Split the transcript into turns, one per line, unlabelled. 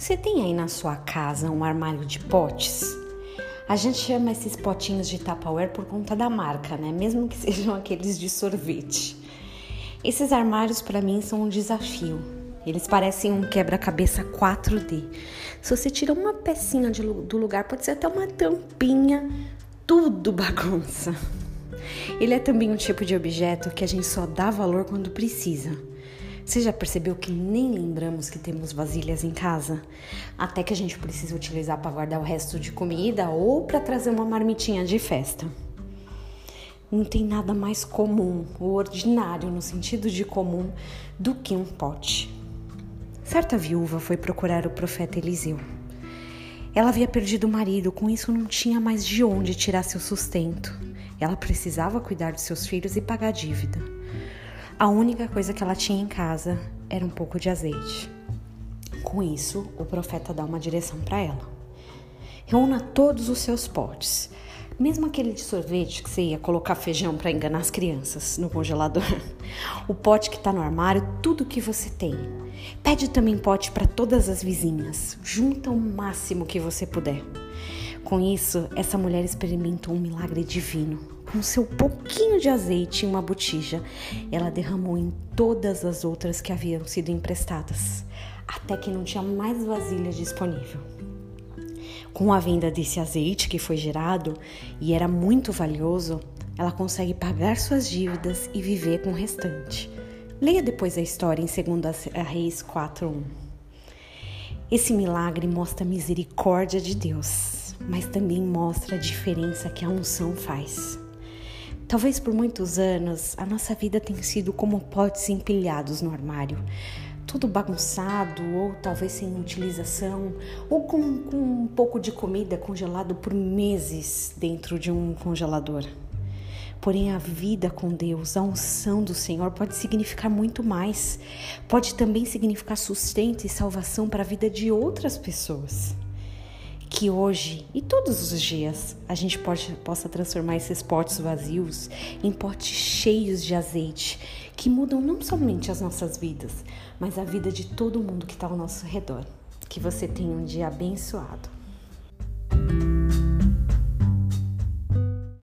Você tem aí na sua casa um armário de potes? A gente chama esses potinhos de Tupperware por conta da marca, né? Mesmo que sejam aqueles de sorvete. Esses armários para mim são um desafio. Eles parecem um quebra-cabeça 4D. Se você tira uma pecinha de, do lugar, pode ser até uma tampinha, tudo bagunça. Ele é também um tipo de objeto que a gente só dá valor quando precisa. Você já percebeu que nem lembramos que temos vasilhas em casa? Até que a gente precisa utilizar para guardar o resto de comida ou para trazer uma marmitinha de festa. Não tem nada mais comum, ou ordinário no sentido de comum, do que um pote. Certa viúva foi procurar o profeta Eliseu. Ela havia perdido o marido, com isso não tinha mais de onde tirar seu sustento. Ela precisava cuidar de seus filhos e pagar a dívida. A única coisa que ela tinha em casa era um pouco de azeite. Com isso, o profeta dá uma direção para ela. Reúna todos os seus potes, mesmo aquele de sorvete que você ia colocar feijão para enganar as crianças no congelador. O pote que está no armário, tudo que você tem. Pede também pote para todas as vizinhas. Junta o máximo que você puder. Com isso, essa mulher experimentou um milagre divino. Com seu pouquinho de azeite em uma botija, ela derramou em todas as outras que haviam sido emprestadas, até que não tinha mais vasilha disponível. Com a venda desse azeite que foi gerado e era muito valioso, ela consegue pagar suas dívidas e viver com o restante. Leia depois a história em 2 Reis 4:1. Esse milagre mostra a misericórdia de Deus mas também mostra a diferença que a unção faz. Talvez por muitos anos a nossa vida tenha sido como potes empilhados no armário, tudo bagunçado ou talvez sem utilização, ou com, com um pouco de comida congelado por meses dentro de um congelador. Porém, a vida com Deus, a unção do Senhor pode significar muito mais. Pode também significar sustento e salvação para a vida de outras pessoas que hoje e todos os dias a gente pode, possa transformar esses potes vazios em potes cheios de azeite que mudam não somente as nossas vidas, mas a vida de todo mundo que está ao nosso redor. Que você tenha um dia abençoado.